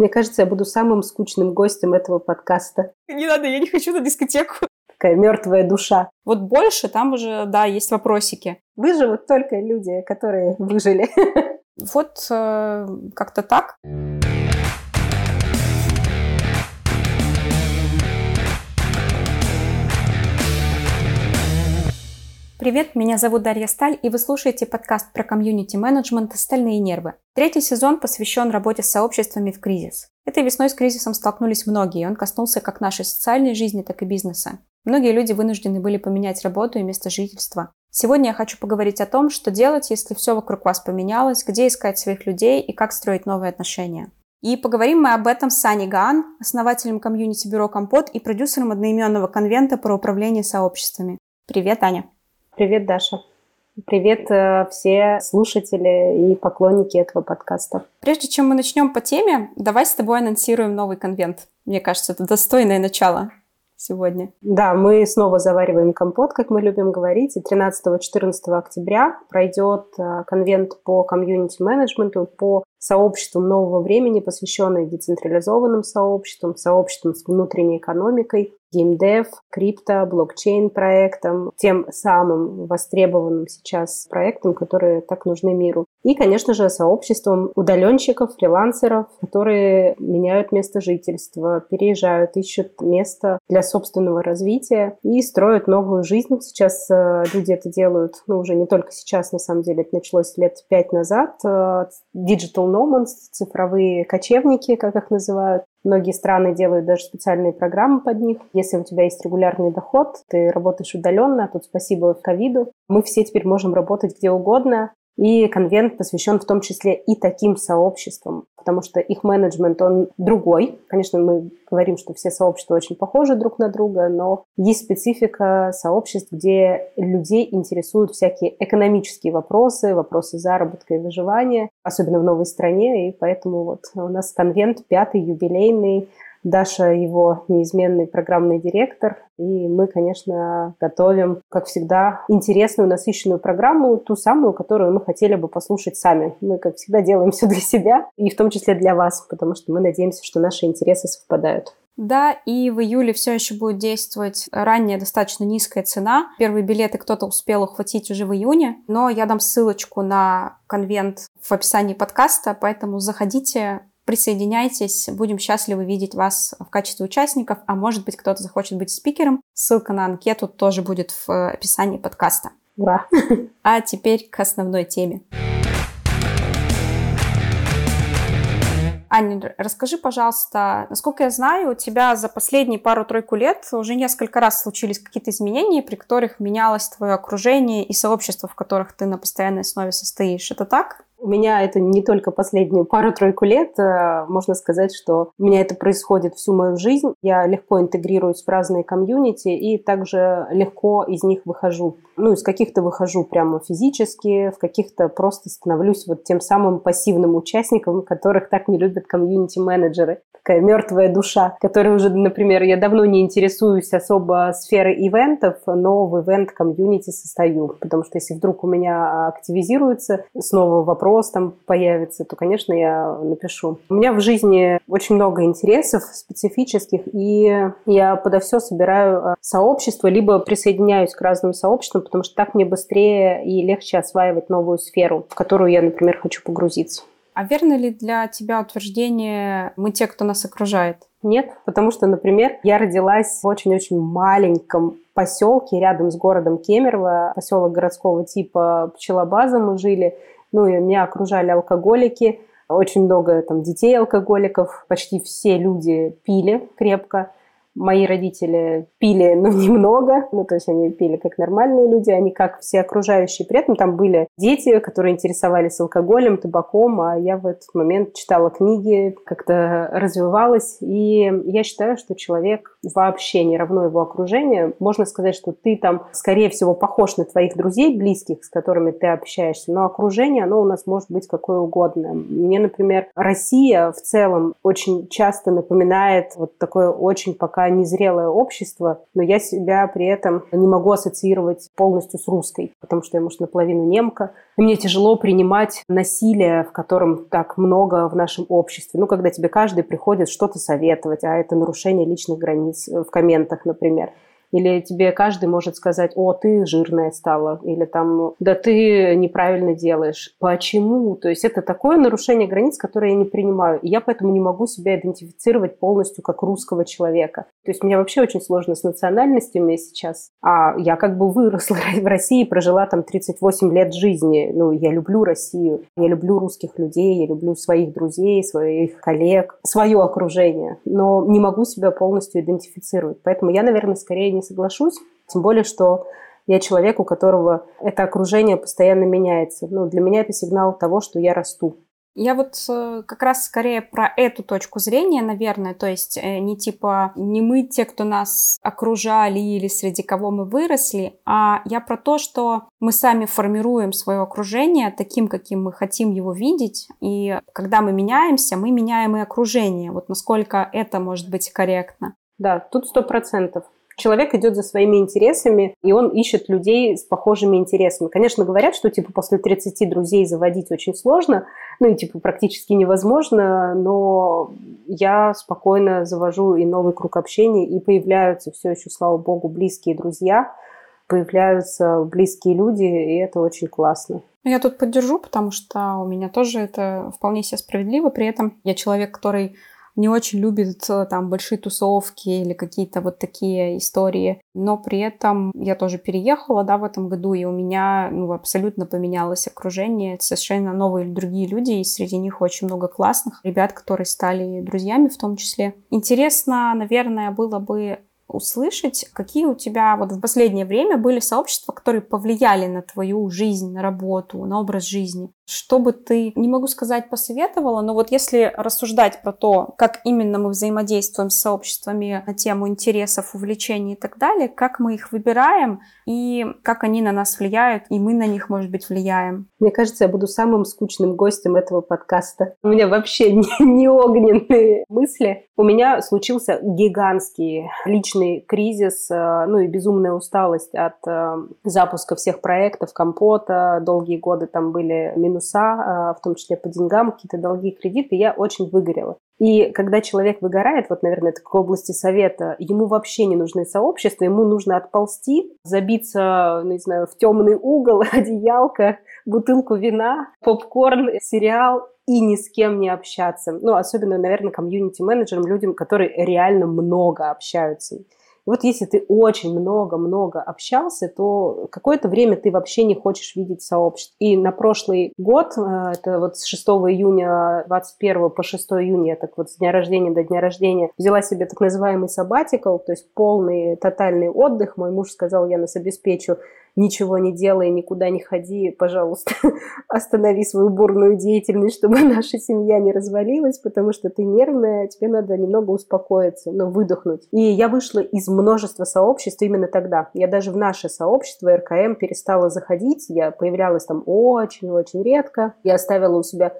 Мне кажется, я буду самым скучным гостем этого подкаста. Не надо, я не хочу на дискотеку. Такая мертвая душа. Вот больше там уже, да, есть вопросики. Выживут только люди, которые выжили. Вот э, как-то так. Привет, меня зовут Дарья Сталь, и вы слушаете подкаст про комьюнити-менеджмент «Стальные нервы». Третий сезон посвящен работе с сообществами в кризис. Этой весной с кризисом столкнулись многие, он коснулся как нашей социальной жизни, так и бизнеса. Многие люди вынуждены были поменять работу и место жительства. Сегодня я хочу поговорить о том, что делать, если все вокруг вас поменялось, где искать своих людей и как строить новые отношения. И поговорим мы об этом с Саней Гаан, основателем комьюнити-бюро «Компот» и продюсером одноименного конвента про управление сообществами. Привет, Аня! Привет, Даша. Привет э, все слушатели и поклонники этого подкаста. Прежде чем мы начнем по теме, давай с тобой анонсируем новый конвент. Мне кажется, это достойное начало сегодня. Да, мы снова завариваем компот, как мы любим говорить. И 13-14 октября пройдет э, конвент по комьюнити-менеджменту, по сообществом нового времени, посвященный децентрализованным сообществам, сообществам с внутренней экономикой, геймдев, крипто, блокчейн проектам, тем самым востребованным сейчас проектам, которые так нужны миру. И, конечно же, сообществом удаленщиков, фрилансеров, которые меняют место жительства, переезжают, ищут место для собственного развития и строят новую жизнь. Сейчас э, люди это делают, ну, уже не только сейчас, на самом деле, это началось лет пять назад. Э, digital nomads, цифровые кочевники, как их называют. Многие страны делают даже специальные программы под них. Если у тебя есть регулярный доход, ты работаешь удаленно, тут спасибо ковиду. Мы все теперь можем работать где угодно. И конвент посвящен в том числе и таким сообществам, потому что их менеджмент, он другой. Конечно, мы говорим, что все сообщества очень похожи друг на друга, но есть специфика сообществ, где людей интересуют всякие экономические вопросы, вопросы заработка и выживания, особенно в новой стране, и поэтому вот у нас конвент пятый, юбилейный, Даша его неизменный программный директор. И мы, конечно, готовим, как всегда, интересную, насыщенную программу, ту самую, которую мы хотели бы послушать сами. Мы, как всегда, делаем все для себя, и в том числе для вас, потому что мы надеемся, что наши интересы совпадают. Да, и в июле все еще будет действовать ранняя достаточно низкая цена. Первые билеты кто-то успел ухватить уже в июне, но я дам ссылочку на конвент в описании подкаста, поэтому заходите, Присоединяйтесь, будем счастливы видеть вас в качестве участников, а может быть кто-то захочет быть спикером. Ссылка на анкету тоже будет в описании подкаста. Ура! А теперь к основной теме. Аня, расскажи, пожалуйста, насколько я знаю, у тебя за последние пару-тройку лет уже несколько раз случились какие-то изменения, при которых менялось твое окружение и сообщество, в которых ты на постоянной основе состоишь. Это так? У меня это не только последнюю пару-тройку лет. Э, можно сказать, что у меня это происходит всю мою жизнь. Я легко интегрируюсь в разные комьюнити и также легко из них выхожу. Ну, из каких-то выхожу прямо физически, в каких-то просто становлюсь вот тем самым пассивным участником, которых так не любят комьюнити-менеджеры такая мертвая душа, которая уже, например, я давно не интересуюсь особо сферой ивентов, но в ивент-комьюнити состою, потому что если вдруг у меня активизируется, снова вопрос там появится, то, конечно, я напишу. У меня в жизни очень много интересов специфических, и я подо все собираю э, сообщество, либо присоединяюсь к разным сообществам, потому что так мне быстрее и легче осваивать новую сферу, в которую я, например, хочу погрузиться. А верно ли для тебя утверждение «мы те, кто нас окружает»? Нет, потому что, например, я родилась в очень-очень маленьком поселке рядом с городом Кемерово, поселок городского типа Пчелобаза мы жили, ну и меня окружали алкоголики, очень много там детей алкоголиков, почти все люди пили крепко. Мои родители пили, но немного, ну, то есть они пили как нормальные люди, они как все окружающие. При этом там были дети, которые интересовались алкоголем, табаком, а я в этот момент читала книги, как-то развивалась. И я считаю, что человек вообще не равно его окружению. Можно сказать, что ты там, скорее всего, похож на твоих друзей близких, с которыми ты общаешься, но окружение, оно у нас может быть какое угодно. Мне, например, Россия в целом очень часто напоминает вот такое очень пока незрелое общество, но я себя при этом не могу ассоциировать полностью с русской, потому что я, может, наполовину немка, И мне тяжело принимать насилие, в котором так много в нашем обществе. Ну, когда тебе каждый приходит что-то советовать, а это нарушение личных границ в комментах, например. Или тебе каждый может сказать, о, ты жирная стала, или там, да ты неправильно делаешь. Почему? То есть это такое нарушение границ, которое я не принимаю. И я поэтому не могу себя идентифицировать полностью как русского человека. То есть мне вообще очень сложно с национальностями сейчас. А я как бы выросла в России, прожила там 38 лет жизни. Ну, я люблю Россию, я люблю русских людей, я люблю своих друзей, своих коллег, свое окружение. Но не могу себя полностью идентифицировать. Поэтому я, наверное, скорее не соглашусь. Тем более, что я человек, у которого это окружение постоянно меняется. Ну, для меня это сигнал того, что я расту. Я вот э, как раз скорее про эту точку зрения, наверное, то есть э, не типа не мы те, кто нас окружали или среди кого мы выросли, а я про то, что мы сами формируем свое окружение таким, каким мы хотим его видеть, и когда мы меняемся, мы меняем и окружение. Вот насколько это может быть корректно. Да, тут сто процентов. Человек идет за своими интересами, и он ищет людей с похожими интересами. Конечно, говорят, что типа после 30 друзей заводить очень сложно, ну и типа практически невозможно, но я спокойно завожу и новый круг общения, и появляются все еще, слава богу, близкие друзья, появляются близкие люди, и это очень классно. Я тут поддержу, потому что у меня тоже это вполне себе справедливо. При этом я человек, который не очень любит э, там большие тусовки или какие-то вот такие истории. Но при этом я тоже переехала, да, в этом году, и у меня ну, абсолютно поменялось окружение, совершенно новые другие люди, и среди них очень много классных ребят, которые стали друзьями в том числе. Интересно, наверное, было бы услышать, какие у тебя вот в последнее время были сообщества, которые повлияли на твою жизнь, на работу, на образ жизни. Что бы ты, не могу сказать, посоветовала, но вот если рассуждать про то, как именно мы взаимодействуем с сообществами на тему интересов, увлечений и так далее, как мы их выбираем и как они на нас влияют, и мы на них, может быть, влияем. Мне кажется, я буду самым скучным гостем этого подкаста. У меня вообще не, не огненные мысли. У меня случился гигантский личный кризис, э, ну и безумная усталость от э, запуска всех проектов, компота. Долгие годы там были минус минуса, а, в том числе по деньгам, какие-то долги, кредиты, я очень выгорела. И когда человек выгорает, вот, наверное, это к области совета, ему вообще не нужны сообщества, ему нужно отползти, забиться, ну, не знаю, в темный угол, одеялко, бутылку вина, попкорн, сериал и ни с кем не общаться. Ну, особенно, наверное, комьюнити-менеджерам, людям, которые реально много общаются вот если ты очень много-много общался, то какое-то время ты вообще не хочешь видеть сообщество. И на прошлый год, э, это вот с 6 июня 21 по 6 июня, так вот с дня рождения до дня рождения, взяла себе так называемый sabbatical, то есть полный тотальный отдых. Мой муж сказал, я нас обеспечу ничего не делай, никуда не ходи, пожалуйста, останови свою бурную деятельность, чтобы наша семья не развалилась, потому что ты нервная, тебе надо немного успокоиться, ну, выдохнуть. И я вышла из множества сообществ именно тогда. Я даже в наше сообщество РКМ перестала заходить, я появлялась там очень-очень редко. Я оставила у себя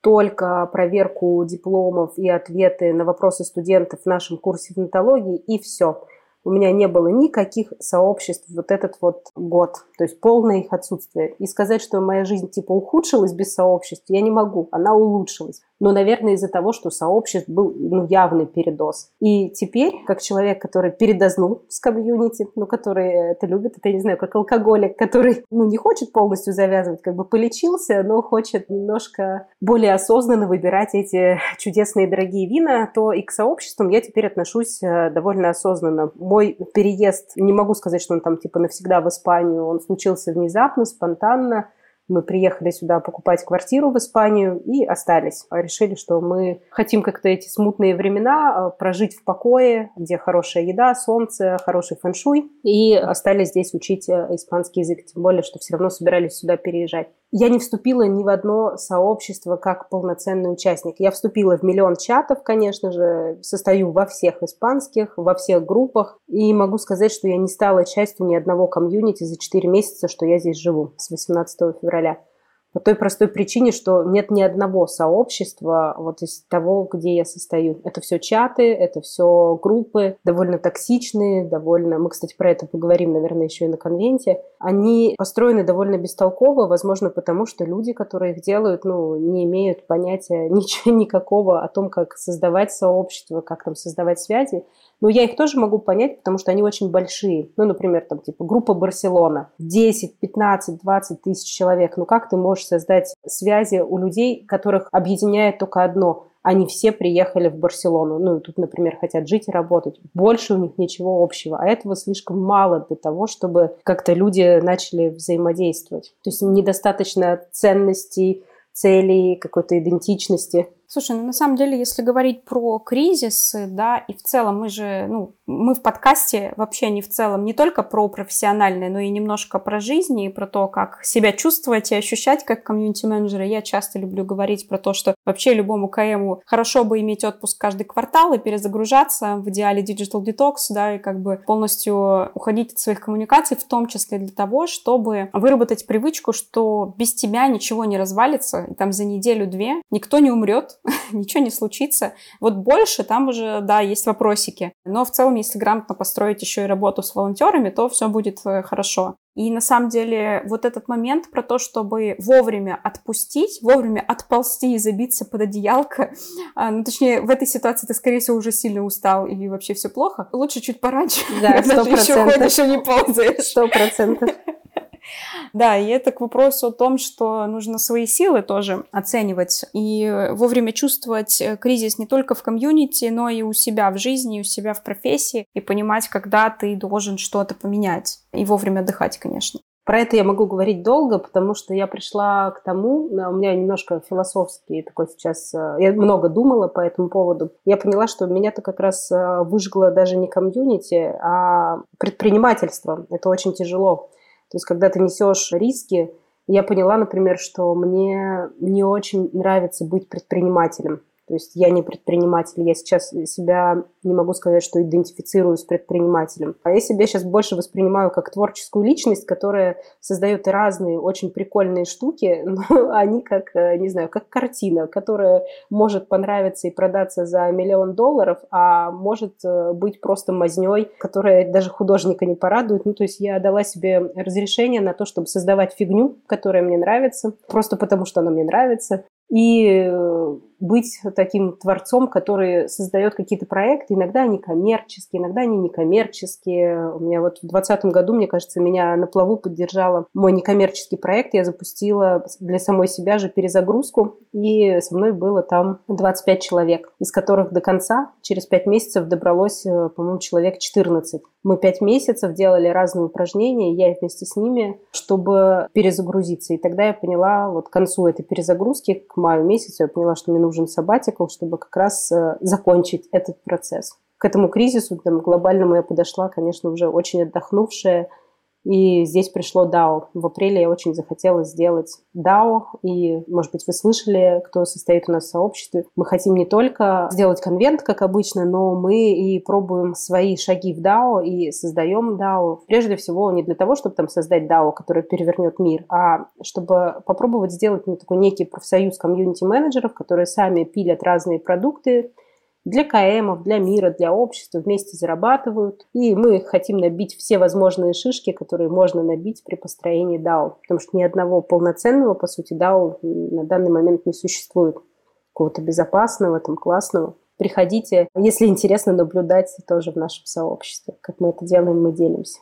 только проверку дипломов и ответы на вопросы студентов в нашем курсе фонетологии, и все у меня не было никаких сообществ вот этот вот год, то есть полное их отсутствие. И сказать, что моя жизнь типа ухудшилась без сообществ, я не могу, она улучшилась. Но, наверное, из-за того, что сообществ был ну, явный передоз. И теперь, как человек, который передознул с комьюнити, ну, который это любит, это, я не знаю, как алкоголик, который, ну, не хочет полностью завязывать, как бы полечился, но хочет немножко более осознанно выбирать эти чудесные дорогие вина, то и к сообществам я теперь отношусь э, довольно осознанно мой переезд, не могу сказать, что он там типа навсегда в Испанию, он случился внезапно, спонтанно. Мы приехали сюда покупать квартиру в Испанию и остались. Решили, что мы хотим как-то эти смутные времена э, прожить в покое, где хорошая еда, солнце, хороший фэншуй. И остались здесь учить э, испанский язык, тем более, что все равно собирались сюда переезжать. Я не вступила ни в одно сообщество как полноценный участник. Я вступила в миллион чатов, конечно же, состою во всех испанских, во всех группах. И могу сказать, что я не стала частью ни одного комьюнити за 4 месяца, что я здесь живу, с 18 февраля. По той простой причине, что нет ни одного сообщества вот из того, где я состою. Это все чаты, это все группы, довольно токсичные, довольно... Мы, кстати, про это поговорим, наверное, еще и на конвенте. Они построены довольно бестолково, возможно, потому что люди, которые их делают, ну, не имеют понятия ничего, никакого о том, как создавать сообщество, как там создавать связи. Но я их тоже могу понять, потому что они очень большие. Ну, например, там, типа, группа Барселона. 10, 15, 20 тысяч человек. Ну, как ты можешь создать связи у людей, которых объединяет только одно? Они все приехали в Барселону. Ну, тут, например, хотят жить и работать. Больше у них ничего общего. А этого слишком мало для того, чтобы как-то люди начали взаимодействовать. То есть недостаточно ценностей, целей, какой-то идентичности. Слушай, ну на самом деле, если говорить про кризисы, да, и в целом мы же, ну, мы в подкасте вообще не в целом не только про профессиональное, но и немножко про жизнь и про то, как себя чувствовать и ощущать как комьюнити-менеджера. Я часто люблю говорить про то, что вообще любому КМу хорошо бы иметь отпуск каждый квартал и перезагружаться, в идеале digital detox, да, и как бы полностью уходить от своих коммуникаций, в том числе для того, чтобы выработать привычку, что без тебя ничего не развалится, и там за неделю-две никто не умрет, ничего не случится. Вот больше там уже, да, есть вопросики. Но в целом, если грамотно построить еще и работу с волонтерами, то все будет э, хорошо. И на самом деле вот этот момент про то, чтобы вовремя отпустить, вовремя отползти и забиться под одеялко, а, ну точнее в этой ситуации ты, скорее всего, уже сильно устал и вообще все плохо, лучше чуть пораньше. Да, сто процентов. еще ходишь и не ползаешь. Сто процентов. Да, и это к вопросу о том, что нужно свои силы тоже оценивать и вовремя чувствовать э, кризис не только в комьюнити, но и у себя в жизни, у себя в профессии, и понимать, когда ты должен что-то поменять. И вовремя отдыхать, конечно. Про это я могу говорить долго, потому что я пришла к тому, у меня немножко философский такой сейчас, э, я много думала по этому поводу. Я поняла, что меня-то как раз э, выжгло даже не комьюнити, а предпринимательство. Это очень тяжело. То есть, когда ты несешь риски, я поняла, например, что мне не очень нравится быть предпринимателем. То есть я не предприниматель, я сейчас себя не могу сказать, что идентифицирую с предпринимателем. А я себя сейчас больше воспринимаю как творческую личность, которая создает разные очень прикольные штуки, но они как, э, не знаю, как картина, которая может понравиться и продаться за миллион долларов, а может э, быть просто мазней, которая даже художника не порадует. Ну, то есть я дала себе разрешение на то, чтобы создавать фигню, которая мне нравится, просто потому что она мне нравится и э, быть таким творцом, который создает какие-то проекты. Иногда они коммерческие, иногда они некоммерческие. У меня вот в 2020 году, мне кажется, меня на плаву поддержала мой некоммерческий проект. Я запустила для самой себя же перезагрузку, и со мной было там 25 человек, из которых до конца, через 5 месяцев, добралось, э, по-моему, человек 14. Мы 5 месяцев делали разные упражнения, я вместе с ними, чтобы перезагрузиться. И тогда я поняла, вот к концу этой перезагрузки, к маю месяцу, я поняла, что мне нужен сабатикл, чтобы как раз э, закончить этот процесс. К этому кризису там, глобальному я подошла, конечно, уже очень отдохнувшая, и здесь пришло DAO. В апреле я очень захотела сделать DAO, и, может быть, вы слышали, кто состоит у нас в сообществе. Мы хотим не только сделать конвент, как обычно, но мы и пробуем свои шаги в DAO и создаем DAO. Прежде всего, не для того, чтобы там создать DAO, который перевернет мир, а чтобы попробовать сделать ну, такой некий профсоюз комьюнити-менеджеров, которые сами пилят разные продукты, для КМов, для мира, для общества, вместе зарабатывают. И мы хотим набить все возможные шишки, которые можно набить при построении DAO. Потому что ни одного полноценного, по сути, DAO на данный момент не существует. Какого-то безопасного, там, классного. Приходите, если интересно наблюдать тоже в нашем сообществе. Как мы это делаем, мы делимся.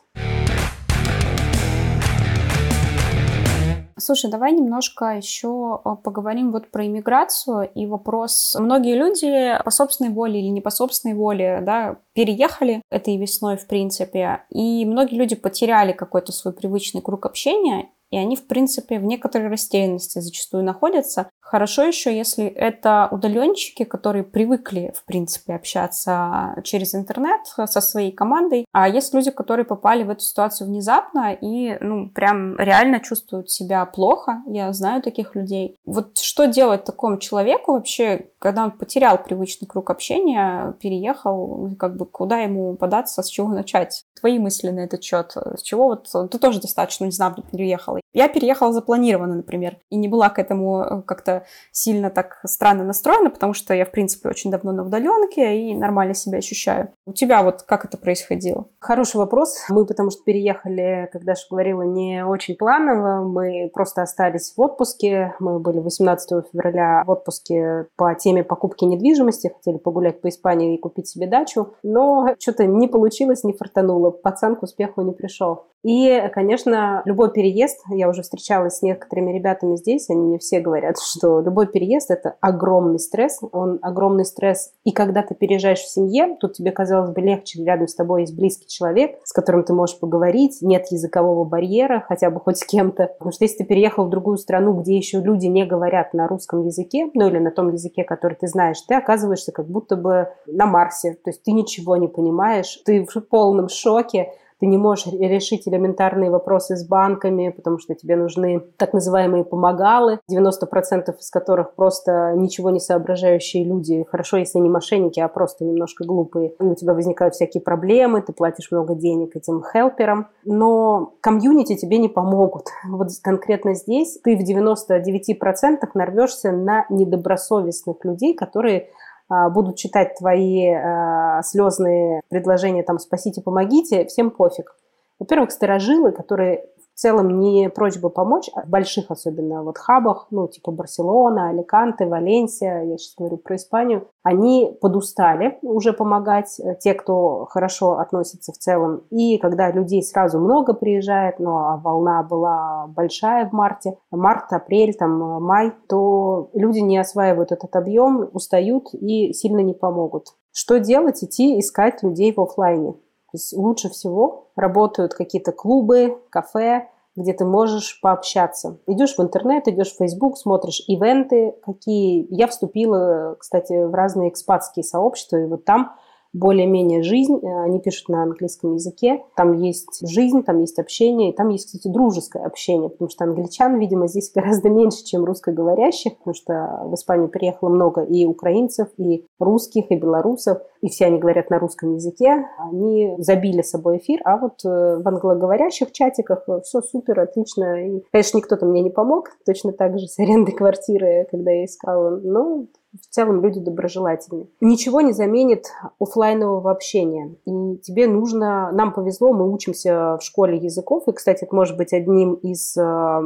Слушай, давай немножко еще э, поговорим вот про иммиграцию и вопрос. Многие люди по собственной воле или не по собственной воле, да, переехали этой весной, в принципе, и многие люди потеряли какой-то свой привычный круг общения, и они, в принципе, в некоторой растерянности зачастую находятся. Хорошо еще, если это удаленщики, которые привыкли, в принципе, общаться через интернет со своей командой, а есть люди, которые попали в эту ситуацию внезапно и, ну, прям реально чувствуют себя плохо. Я знаю таких людей. Вот что делать такому человеку вообще, когда он потерял привычный круг общения, переехал, как бы куда ему податься, с чего начать? Твои мысли на этот счет? С чего вот ты тоже достаточно внезапно переехала? Я переехала запланированно, например, и не была к этому э, сильно так странно настроена, потому что я, в принципе, очень давно на удаленке и нормально себя ощущаю. У тебя вот как это происходило? Хороший вопрос. Мы потому что переехали, когда же говорила, не очень планово. Мы просто остались в отпуске. Мы были 18 февраля в отпуске по теме покупки недвижимости. Хотели погулять по Испании и купить себе дачу. Но что-то не получилось, не фартануло. Пацан к успеху не пришел. И, конечно, любой переезд, я уже встречалась с некоторыми ребятами здесь, они мне все говорят, что любой переезд – это огромный стресс, он огромный стресс. И когда ты переезжаешь в семье, тут тебе, казалось бы, легче, рядом с тобой есть близкий человек, с которым ты можешь поговорить, нет языкового барьера, хотя бы хоть с кем-то. Потому что если ты переехал в другую страну, где еще люди не говорят на русском языке, ну или на том языке, который ты знаешь, ты оказываешься как будто бы на Марсе. То есть ты ничего не понимаешь, ты в полном шоке, ты не можешь решить элементарные вопросы с банками, потому что тебе нужны так называемые помогалы, 90% из которых просто ничего не соображающие люди. Хорошо, если не мошенники, а просто немножко глупые. И у тебя возникают всякие проблемы, ты платишь много денег этим хелперам, но комьюнити тебе не помогут. Вот конкретно здесь ты в 99% нарвешься на недобросовестных людей, которые будут читать твои э, слезные предложения, там, спасите, помогите, всем пофиг. Во-первых, сторожилы, которые в целом не прочь бы помочь, а в больших особенно вот хабах, ну, типа Барселона, Аликанте, Валенсия, я сейчас говорю про Испанию, они подустали уже помогать, э, те, кто хорошо относится в целом. И когда людей сразу много приезжает, ну, а волна была большая в марте, март, апрель, там, май, то люди не осваивают этот объем, устают и сильно не помогут. Что делать? Идти искать людей в офлайне. Лучше всего работают какие-то клубы, кафе, где ты можешь пообщаться. Идешь в интернет, идешь в Facebook, смотришь ивенты, какие... Я вступила, кстати, в разные экспатские сообщества, и вот там более-менее жизнь. Э, они пишут на английском языке. Там есть жизнь, там есть общение, и там есть, кстати, дружеское общение, потому что англичан, видимо, здесь гораздо меньше, чем русскоговорящих, потому что в Испанию приехало много и украинцев, и русских, и белорусов, и все они говорят на русском языке. Они забили собой эфир, а вот э, в англоговорящих чатиках э, все супер, отлично. И, конечно, никто-то мне не помог, точно так же с арендой квартиры, когда я искала, но в целом люди доброжелательные. Ничего не заменит офлайнового общения. И тебе нужно... Нам повезло, мы учимся в школе языков. И, кстати, это может быть одним из... Э,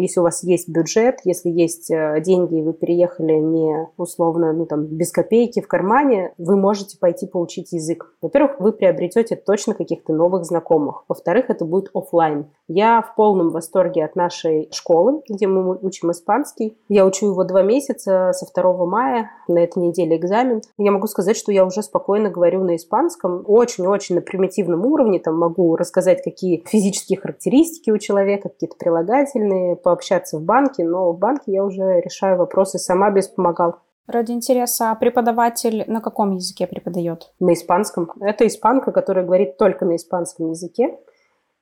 если у вас есть бюджет, если есть э, деньги, и вы переехали не условно, ну там, без копейки в кармане, вы можете пойти поучить язык. Во-первых, вы приобретете точно каких-то новых знакомых. Во-вторых, это будет офлайн. Я в полном восторге от нашей школы, где мы учим испанский. Я учу его два месяца со 2 мая, на этой неделе экзамен. Я могу сказать, что я уже спокойно говорю на испанском, очень-очень на примитивном уровне, там могу рассказать, какие физические характеристики у человека, какие-то прилагательные, пообщаться в банке, но в банке я уже решаю вопросы сама без помогал. Ради интереса, а преподаватель на каком языке преподает? На испанском. Это испанка, которая говорит только на испанском языке.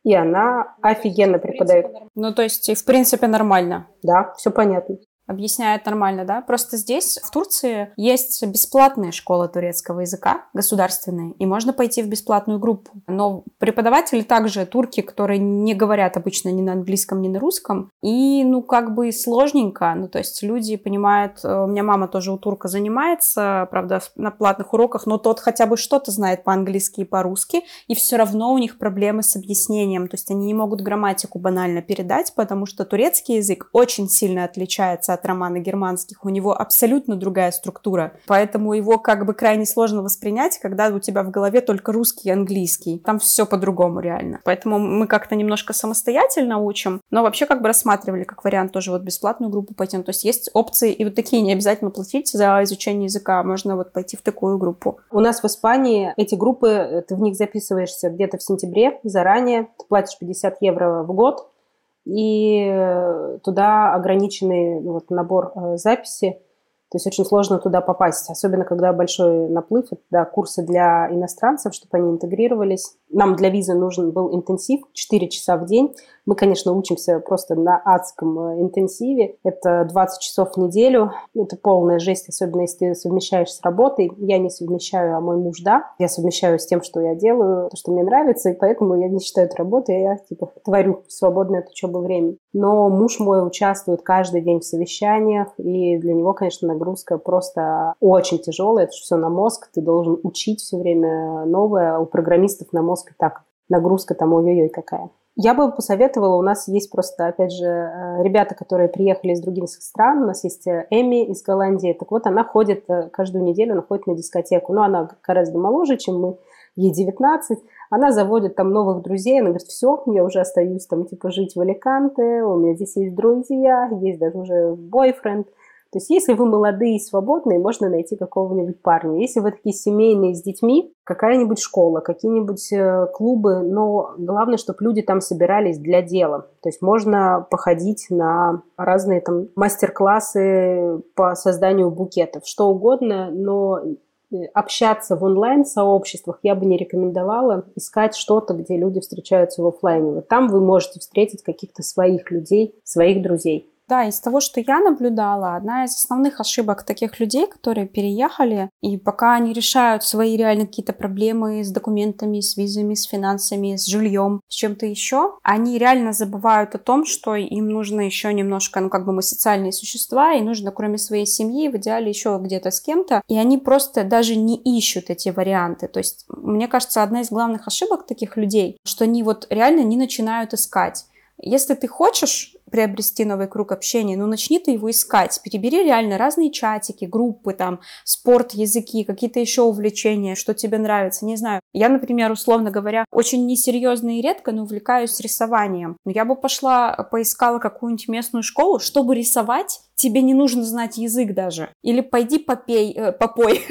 И она офигенно преподает. Ну, то есть, в принципе, нормально. Да, все понятно объясняет нормально, да? Просто здесь, в Турции, есть бесплатные школы турецкого языка, государственные, и можно пойти в бесплатную группу. Но преподаватели также турки, которые не говорят обычно ни на английском, ни на русском, и, ну, как бы сложненько, ну, то есть люди понимают, э, у меня мама тоже у турка занимается, правда, на платных уроках, но тот хотя бы что-то знает по-английски и по-русски, и все равно у них проблемы с объяснением, то есть они не могут грамматику банально передать, потому что турецкий язык очень сильно отличается от романа германских, у него абсолютно другая структура, поэтому его как бы крайне сложно воспринять, когда у тебя в голове только русский и английский. Там все по-другому реально. Поэтому мы как-то немножко самостоятельно учим, но вообще как бы рассматривали как вариант тоже вот бесплатную группу пойти. Ну, то есть есть опции и вот такие, не обязательно платить за изучение языка, можно вот пойти в такую группу. У нас в Испании эти группы, ты в них записываешься где-то в сентябре заранее, ты платишь 50 евро в год, и туда ограниченный ну, вот, набор э, записи. То есть очень сложно туда попасть, особенно когда большой наплыв, да, курсы для иностранцев, чтобы они интегрировались. Нам для визы нужен был интенсив 4 часа в день. Мы, конечно, учимся просто на адском э, интенсиве. Это 20 часов в неделю. Это полная жесть, особенно если ты совмещаешь с работой. Я не совмещаю, а мой муж, да. Я совмещаю с тем, что я делаю, то, что мне нравится, и поэтому я не считаю это работой, я, типа, творю свободное от учебы время. Но муж мой участвует каждый день в совещаниях, и для него, конечно, нагрузка просто очень тяжелая. Это все на мозг, ты должен учить все время новое. У программистов на мозг и так нагрузка там ой-ой-ой какая. Я бы посоветовала, у нас есть просто, опять же, э, ребята, которые приехали из других стран, у нас есть э, Эми из Голландии, так вот она ходит э, каждую неделю, она ходит на дискотеку, но она гораздо моложе, чем мы, ей 19, она заводит там новых друзей, она говорит, все, я уже остаюсь там, типа, жить в Аликанте, у меня здесь есть друзья, есть даже уже бойфренд, то есть если вы молодые и свободные, можно найти какого-нибудь парня. Если вы такие семейные с детьми, какая-нибудь школа, какие-нибудь э, клубы, но главное, чтобы люди там собирались для дела. То есть можно походить на разные там мастер-классы по созданию букетов, что угодно, но э, общаться в онлайн-сообществах я бы не рекомендовала искать что-то, где люди встречаются в офлайне. Вот там вы можете встретить каких-то своих людей, своих друзей. Да, из того, что я наблюдала, одна из основных ошибок таких людей, которые переехали, и пока они решают свои реально какие-то проблемы с документами, с визами, с финансами, с жильем, с чем-то еще, они реально забывают о том, что им нужно еще немножко, ну как бы мы социальные существа, и нужно кроме своей семьи, в идеале еще где-то с кем-то, и они просто даже не ищут эти варианты. То есть, мне кажется, одна из главных ошибок таких людей, что они вот реально не начинают искать. Если ты хочешь приобрести новый круг общения, ну начни ты его искать, перебери реально разные чатики, группы, там, спорт, языки, какие-то еще увлечения, что тебе нравится, не знаю. Я, например, условно говоря, очень несерьезно и редко, но увлекаюсь рисованием. Но я бы пошла, поискала какую-нибудь местную школу, чтобы рисовать, тебе не нужно знать язык даже. Или пойди попей, э, попой,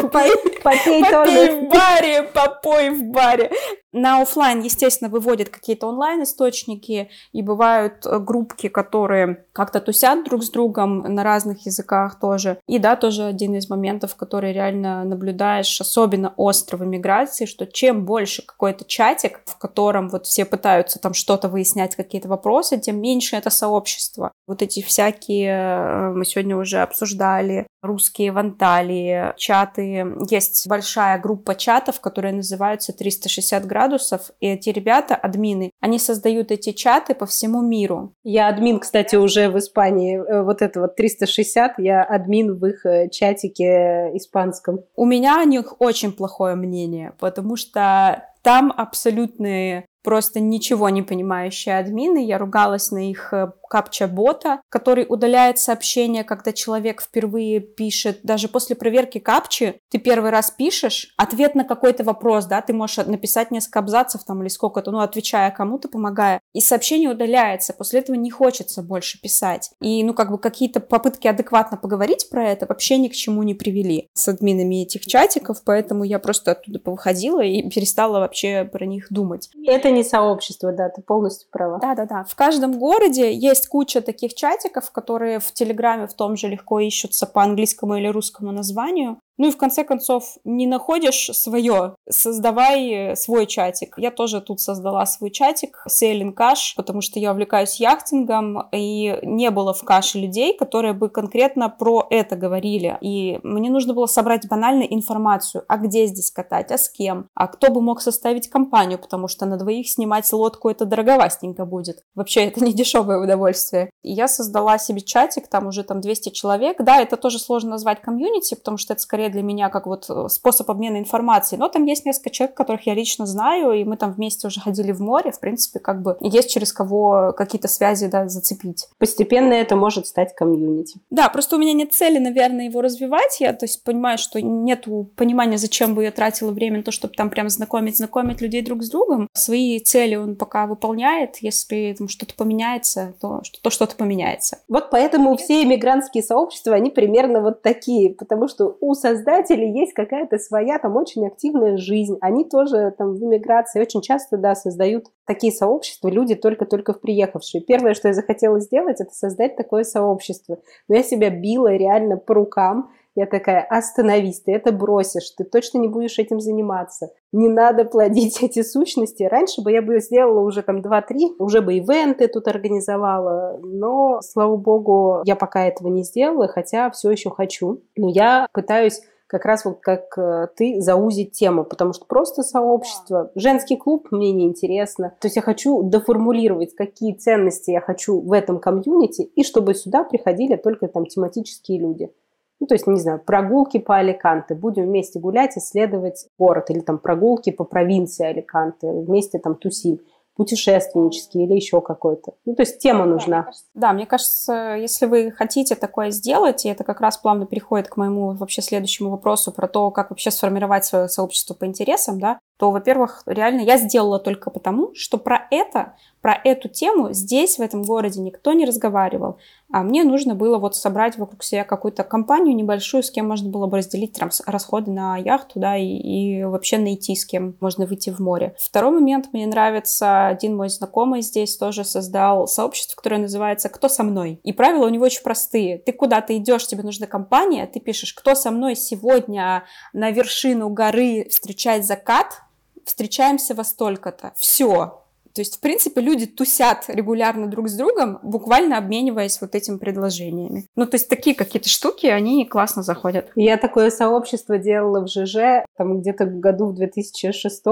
попой, попей в баре, попой в баре. На офлайн, естественно, выводят какие-то онлайн-источники, и бывают э, группки, которые как-то тусят друг с другом на разных языках тоже. И да, тоже один из моментов, который реально наблюдаешь, особенно остро в эмиграции, что чем больше какой-то чатик, в котором вот все пытаются там что-то выяснять, какие-то вопросы, тем меньше это сообщество. Вот эти всякие, э, мы сегодня уже обсуждали, русские в Анталии, чаты. Есть большая группа чатов, которые называются 360 градусов, и эти ребята, админы, они создают эти чаты по всему миру. Я админ, кстати, уже в Испании. Э, вот это вот 360, я админ в их э, чатике испанском. У меня о них очень плохое мнение, потому что там абсолютные просто ничего не понимающие админы. Я ругалась на их э, капча-бота, который удаляет сообщения, когда человек впервые пишет. Даже после проверки капчи ты первый раз пишешь ответ на какой-то вопрос, да, ты можешь написать несколько абзацев там или сколько-то, ну, отвечая кому-то, помогая. И сообщение удаляется, после этого не хочется больше писать. И, ну, как бы какие-то попытки адекватно поговорить про это вообще ни к чему не привели с админами этих чатиков, поэтому я просто оттуда повыходила и перестала вообще про них думать. Это не сообщество, да, ты полностью права. Да-да-да. В каждом городе есть куча таких чатиков, которые в Телеграме в том же легко ищутся по английскому или русскому названию. Ну и в конце концов, не находишь свое, создавай э, свой чатик. Я тоже тут создала свой чатик, Sailing Cash, потому что я увлекаюсь яхтингом, и не было в каше людей, которые бы конкретно про это говорили. И мне нужно было собрать банально информацию, а где здесь катать, а с кем, а кто бы мог составить компанию, потому что на двоих снимать лодку это дороговастенько будет. Вообще это не дешевое удовольствие. И я создала себе чатик, там уже там 200 человек. Да, это тоже сложно назвать комьюнити, потому что это скорее для меня как вот э, способ обмена информацией. Но там есть несколько человек, которых я лично знаю, и мы там вместе уже ходили в море. В принципе, как бы есть через кого какие-то связи да, зацепить. Постепенно это может стать комьюнити. Да, просто у меня нет цели, наверное, его развивать. Я, то есть, понимаю, что нету понимания, зачем бы я тратила время на то, чтобы там прям знакомить, знакомить людей друг с другом. Свои цели он пока выполняет. Если там что-то поменяется, то, то что-то поменяется. Вот поэтому все иммигрантские сообщества, они примерно вот такие, потому что у создателей создателей есть какая-то своя там очень активная жизнь. Они тоже там в иммиграции очень часто, да, создают такие сообщества, люди только-только в приехавшие. Первое, что я захотела сделать, это создать такое сообщество. Но я себя била реально по рукам. Я такая, остановись, ты это бросишь, ты точно не будешь этим заниматься. Не надо плодить эти сущности. Раньше бы я бы сделала уже там 2-3, уже бы ивенты тут организовала, но, слава богу, я пока этого не сделала, хотя все еще хочу. Но я пытаюсь как раз вот как э, ты заузить тему, потому что просто сообщество, женский клуб мне не интересно. То есть я хочу доформулировать, какие ценности я хочу в этом комьюнити, и чтобы сюда приходили только там тематические люди. Ну, то есть, не знаю, прогулки по Аликанте, будем вместе гулять, исследовать город, или там прогулки по провинции Аликанте, вместе там тусим путешественнический или еще какой-то. Ну, то есть тема нужна. Да, мне кажется, если вы хотите такое сделать, и это как раз плавно переходит к моему вообще следующему вопросу про то, как вообще сформировать свое сообщество по интересам, да, то, во-первых, реально я сделала только потому, что про это, про эту тему здесь, в этом городе, никто не разговаривал. А мне нужно было вот собрать вокруг себя какую-то компанию небольшую, с кем можно было бы разделить там, расходы на яхту, да, и, и вообще найти, с кем можно выйти в море. Второй момент, мне нравится, один мой знакомый здесь тоже создал сообщество, которое называется «Кто со мной?». И правила у него очень простые. Ты куда-то идешь, тебе нужна компания, ты пишешь «Кто со мной сегодня на вершину горы встречать закат?», встречаемся во столько-то. Все. То есть, в принципе, люди тусят регулярно друг с другом, буквально обмениваясь вот этими предложениями. Ну, то есть, такие какие-то штуки, они классно заходят. Я такое сообщество делала в ЖЖ, там где-то в году в 2006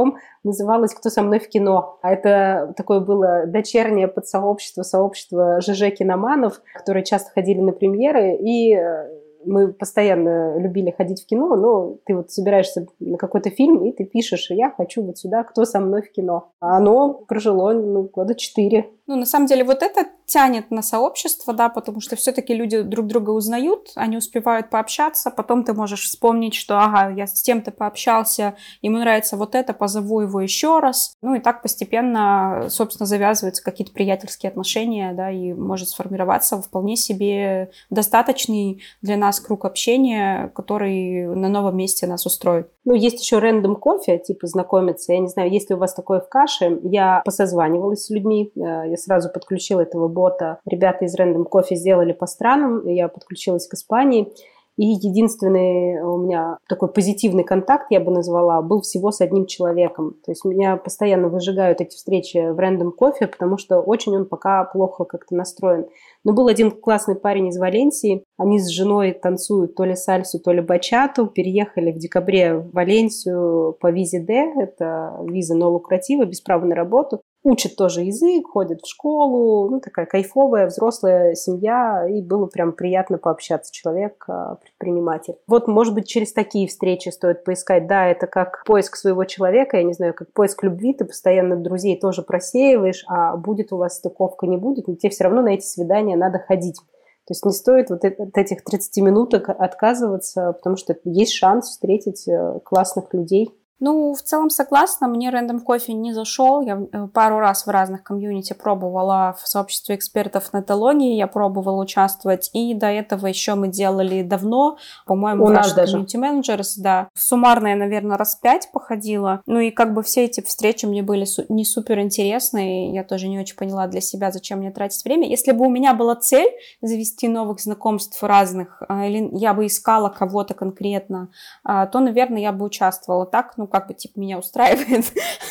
называлось «Кто со мной в кино?». А это такое было дочернее подсообщество, сообщество ЖЖ киноманов, которые часто ходили на премьеры, и э, мы постоянно любили ходить в кино, но ты вот собираешься на какой-то фильм, и ты пишешь, я хочу вот сюда, кто со мной в кино. А оно прожило ну, года четыре. Ну, на самом деле, вот это тянет на сообщество, да, потому что все-таки люди друг друга узнают, они успевают пообщаться, потом ты можешь вспомнить, что, ага, я с тем-то пообщался, ему нравится вот это, позову его еще раз. Ну, и так постепенно, собственно, завязываются какие-то приятельские отношения, да, и может сформироваться вполне себе достаточный для нас круг общения, который на новом месте нас устроит. Ну, есть еще рандом кофе, типа знакомиться. Я не знаю, есть ли у вас такое в каше. Я посозванивалась с людьми, э, я сразу подключила этого бота. Ребята из Random Coffee сделали по странам, я подключилась к Испании. И единственный у меня такой позитивный контакт, я бы назвала, был всего с одним человеком. То есть меня постоянно выжигают эти встречи в Random Coffee, потому что очень он пока плохо как-то настроен. Но был один классный парень из Валенсии. Они с женой танцуют то ли сальсу, то ли бачату. Переехали в декабре в Валенсию по визе D. Это виза но лукратива, без права на работу учат тоже язык, ходят в школу, ну, такая кайфовая взрослая семья, и было прям приятно пообщаться, человек а, предприниматель. Вот, может быть, через такие встречи стоит поискать. Да, это как поиск своего человека, я не знаю, как поиск любви, ты постоянно друзей тоже просеиваешь, а будет у вас стыковка, не будет, но тебе все равно на эти свидания надо ходить. То есть не стоит вот от этих 30 минуток отказываться, потому что есть шанс встретить э, классных людей. Ну, в целом согласна, мне рандом кофе не зашел. Я э, пару раз в разных комьюнити пробовала в сообществе экспертов на этологии, я пробовала участвовать, и до этого еще мы делали давно, по-моему, У нас даже. Community Managers, да. Суммарно я, наверное, раз пять походила. Ну и как бы все эти встречи мне были не супер интересны, я тоже не очень поняла для себя, зачем мне тратить время. Если бы у меня была цель завести новых знакомств разных, а, или я бы искала кого-то конкретно, а, то, наверное, я бы участвовала. Так, ну, как бы, типа, меня устраивает,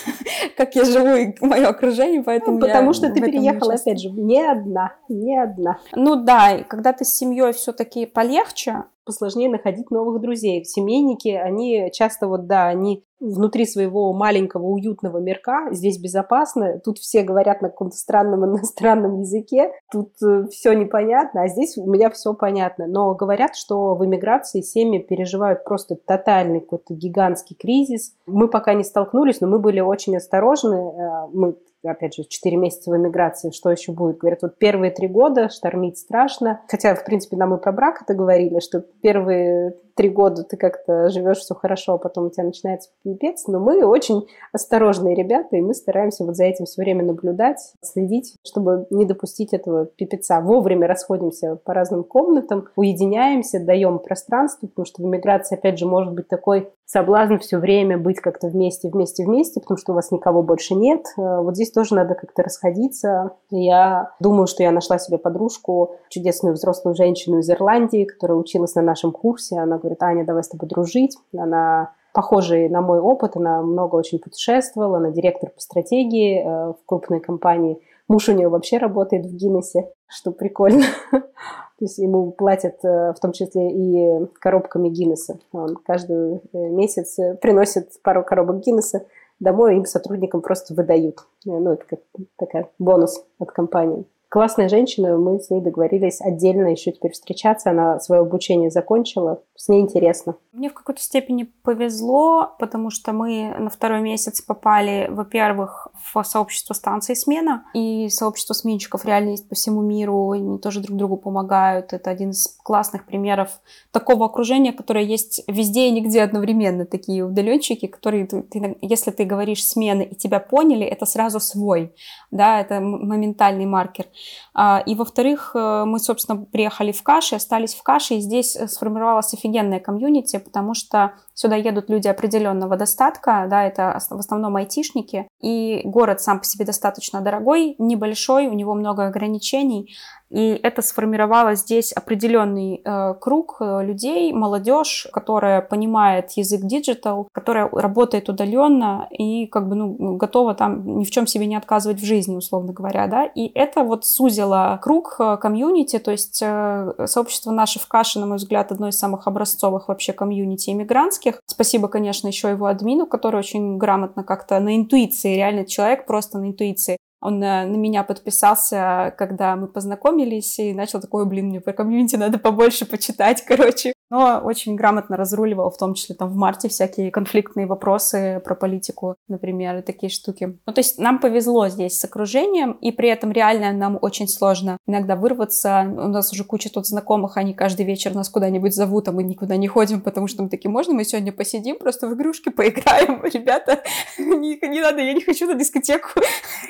как я живу и мое окружение, поэтому ну, Потому что ты переехала, опять же, не одна, не одна. Ну да, когда ты с семьей все-таки полегче, посложнее находить новых друзей. Семейники, они часто вот, да, они внутри своего маленького уютного мирка, здесь безопасно, тут все говорят на каком-то странном иностранном языке, тут э, все непонятно, а здесь у меня все понятно. Но говорят, что в эмиграции семьи переживают просто тотальный какой-то гигантский кризис. Мы пока не столкнулись, но мы были очень осторожны. Э, мы опять же, 4 месяца в эмиграции, что еще будет? Говорят, вот первые три года штормить страшно. Хотя, в принципе, нам и про брак это говорили, что первые три года ты как-то живешь все хорошо, а потом у тебя начинается пипец, но мы очень осторожные ребята, и мы стараемся вот за этим все время наблюдать, следить, чтобы не допустить этого пипеца. Вовремя расходимся по разным комнатам, уединяемся, даем пространство, потому что в эмиграции, опять же, может быть такой соблазн все время быть как-то вместе, вместе, вместе, потому что у вас никого больше нет. Э, вот здесь тоже надо как-то расходиться. Я думаю, что я нашла себе подружку, чудесную взрослую женщину из Ирландии, которая училась на нашем курсе. Она говорит, Аня, давай с тобой дружить. Она похожий на мой опыт, она много очень путешествовала, она директор по стратегии э, в крупной компании. Муж у нее вообще работает в Гиннессе, что прикольно. То есть ему платят э, в том числе и коробками Гиннесса. Он каждый э, месяц приносит пару коробок Гиннесса домой, им сотрудникам просто выдают. Ну, это как такая бонус от компании классная женщина, мы с ней договорились отдельно еще теперь встречаться. Она свое обучение закончила, с ней интересно. Мне в какой-то степени повезло, потому что мы на второй месяц попали, во-первых, в сообщество станции смена, и сообщество сменщиков реально есть по всему миру, они тоже друг другу помогают. Это один из классных примеров такого окружения, которое есть везде и нигде одновременно. Такие удаленщики, которые, ты, если ты говоришь смены и тебя поняли, это сразу свой, да, это моментальный маркер. А, и, во-вторых, э, мы, собственно, приехали в Каши, остались в Каше, и здесь э, сформировалась офигенная комьюнити, потому что сюда едут люди определенного достатка, да, это в основном айтишники, и город сам по себе достаточно дорогой, небольшой, у него много ограничений, и это сформировало здесь определенный э, круг э, людей, молодежь, которая понимает язык digital, которая работает удаленно и как бы ну, готова там ни в чем себе не отказывать в жизни, условно говоря, да. И это вот сузило круг э, комьюнити, то есть э, сообщество наше в Каше, на мой взгляд, одно из самых образцовых вообще комьюнити иммигрантских. Спасибо, конечно, еще его админу, который очень грамотно как-то на интуиции, реально человек просто на интуиции. Он на, на меня подписался, когда мы познакомились, и начал такой, блин, мне про комьюнити надо побольше почитать, короче но очень грамотно разруливал, в том числе там в марте всякие конфликтные вопросы про политику, например, и такие штуки. Ну, то есть нам повезло здесь с окружением, и при этом реально нам очень сложно иногда вырваться. У нас уже куча тут знакомых, они каждый вечер нас куда-нибудь зовут, а мы никуда не ходим, потому что мы такие, можно мы сегодня посидим, просто в игрушки поиграем? Ребята, не, не надо, я не хочу на дискотеку,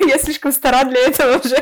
я слишком стара для этого уже.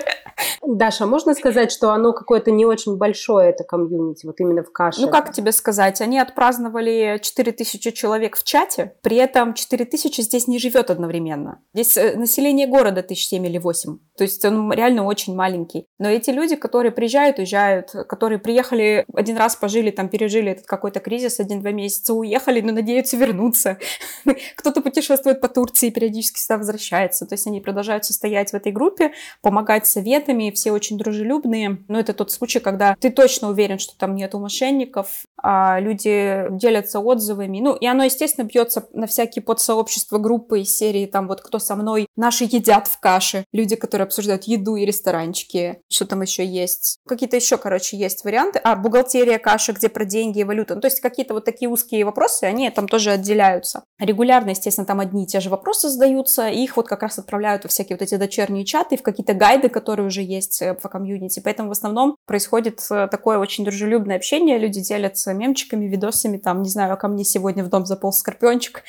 Даша, можно сказать, что оно какое-то не очень большое, это комьюнити, вот именно в каше? Ну, как тебе сказать? Они отпраздновали 4000 человек в чате, при этом 4000 здесь не живет одновременно. Здесь э, население города тысяч семь или восемь, то есть он реально очень маленький. Но эти люди, которые приезжают, уезжают, которые приехали один раз, пожили там, пережили этот какой-то кризис один-два месяца, уехали, но надеются вернуться. Кто-то путешествует по Турции и периодически сюда возвращается. То есть они продолжают состоять в этой группе, помогать советами, все очень дружелюбные. Но это тот случай, когда ты точно уверен, что там нету мошенников, люди делятся отзывами. Ну, и оно, естественно, бьется на всякие подсообщества, группы из серии, там вот кто со мной, наши едят в каше, люди, которые обсуждают еду и ресторанчики, что там еще есть. Какие-то еще, короче, есть варианты. А, бухгалтерия каша, где про деньги и валюту. Ну, то есть какие-то вот такие узкие вопросы, они там тоже отделяются. Регулярно, естественно, там одни и те же вопросы задаются, и их вот как раз отправляют во всякие вот эти дочерние чаты, в какие-то гайды, которые уже есть э, по комьюнити. Поэтому в основном происходит э, такое очень дружелюбное общение, люди делятся мемчиками, видосами, там, не знаю, ко мне сегодня в дом заполз скорпиончик.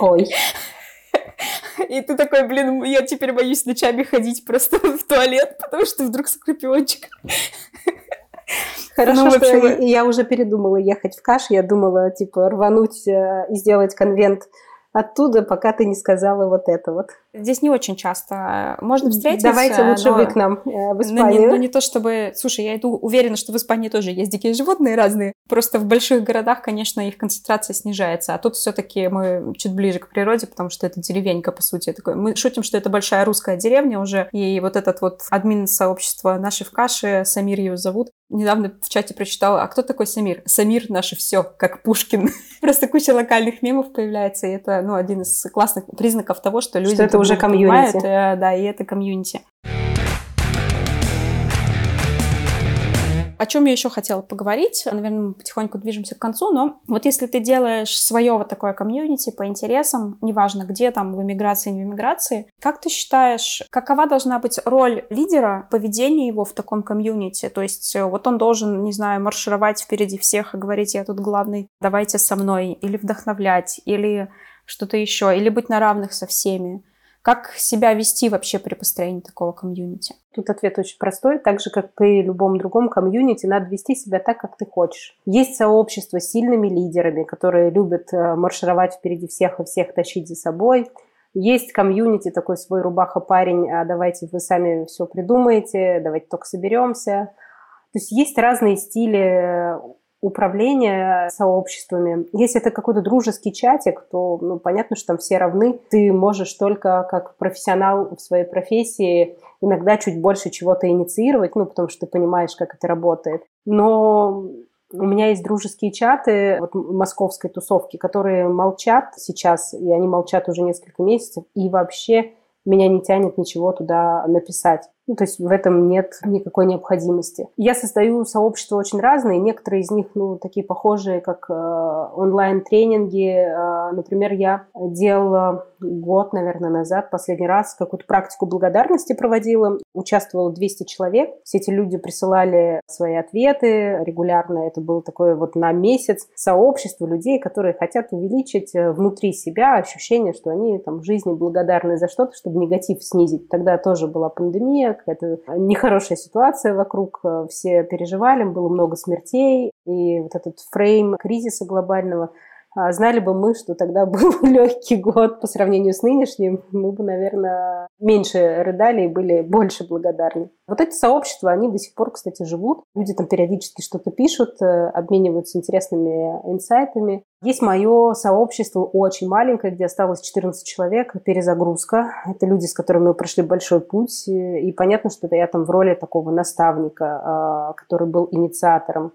Ой. И ты такой, блин, я теперь боюсь ночами ходить просто в туалет, потому что вдруг скорпиончик. Хорошо, ну, что общем... я уже передумала ехать в каш. Я думала, типа, рвануть э, и сделать конвент оттуда, пока ты не сказала вот это вот. Здесь не очень часто можно встретиться. Давайте лучше вы к нам э, в Испанию. Ну не, ну не то чтобы... Слушай, я иду уверена, что в Испании тоже есть дикие животные разные. Просто в больших городах, конечно, их концентрация снижается. А тут все таки мы чуть ближе к природе, потому что это деревенька, по сути. Такой. Мы шутим, что это большая русская деревня уже. И вот этот вот админ сообщества «Наши в каше», Самир ее зовут, недавно в чате прочитала, а кто такой Самир? Самир наше все, как Пушкин. Просто куча локальных мемов появляется, и это, ну, один из классных признаков того, что люди... Что это уже комьюнити. Э, да, и это комьюнити. О чем я еще хотела поговорить? Наверное, мы потихоньку движемся к концу, но вот если ты делаешь свое вот такое комьюнити по интересам, неважно где там, в эмиграции, не в эмиграции, как ты считаешь, какова должна быть роль лидера, поведение его в таком комьюнити? То есть э, вот он должен, не знаю, маршировать впереди всех и говорить, я тут главный, давайте со мной, или вдохновлять, или что-то еще, или быть на равных со всеми. Как себя вести вообще при построении такого комьюнити? Тут ответ очень простой. Так же, как при любом другом комьюнити, надо вести себя так, как ты хочешь. Есть сообщество с сильными лидерами, которые любят э, маршировать впереди всех и всех тащить за собой. Есть комьюнити, такой свой рубаха-парень, а давайте вы сами все придумаете, давайте только соберемся. То есть есть разные стили управления сообществами. Если это какой-то дружеский чатик, то ну, понятно, что там все равны. Ты можешь только как профессионал в своей профессии иногда чуть больше чего-то инициировать, ну, потому что ты понимаешь, как это работает. Но у меня есть дружеские чаты вот, московской тусовки, которые молчат сейчас, и они молчат уже несколько месяцев, и вообще меня не тянет ничего туда написать. Ну, то есть в этом нет никакой необходимости. Я создаю сообщества очень разные. Некоторые из них, ну, такие похожие, как э, онлайн-тренинги. Э, например, я делала год, наверное, назад, последний раз, какую-то практику благодарности проводила. Участвовало 200 человек. Все эти люди присылали свои ответы регулярно. Это было такое вот на месяц сообщество людей, которые хотят увеличить э, внутри себя ощущение, что они там в жизни благодарны за что-то, чтобы негатив снизить. Тогда тоже была пандемия, какая-то нехорошая ситуация вокруг, э, все переживали, было много смертей, и вот этот фрейм кризиса глобального – знали бы мы, что тогда был легкий год по сравнению с нынешним, мы бы, наверное, меньше рыдали и были больше благодарны. Вот эти сообщества, они до сих пор, кстати, живут. Люди там периодически что-то пишут, э, обмениваются интересными инсайтами. Есть мое сообщество очень маленькое, где осталось 14 человек, перезагрузка. Это люди, с которыми мы прошли большой путь. И понятно, что это я там в роли такого наставника, а, который был инициатором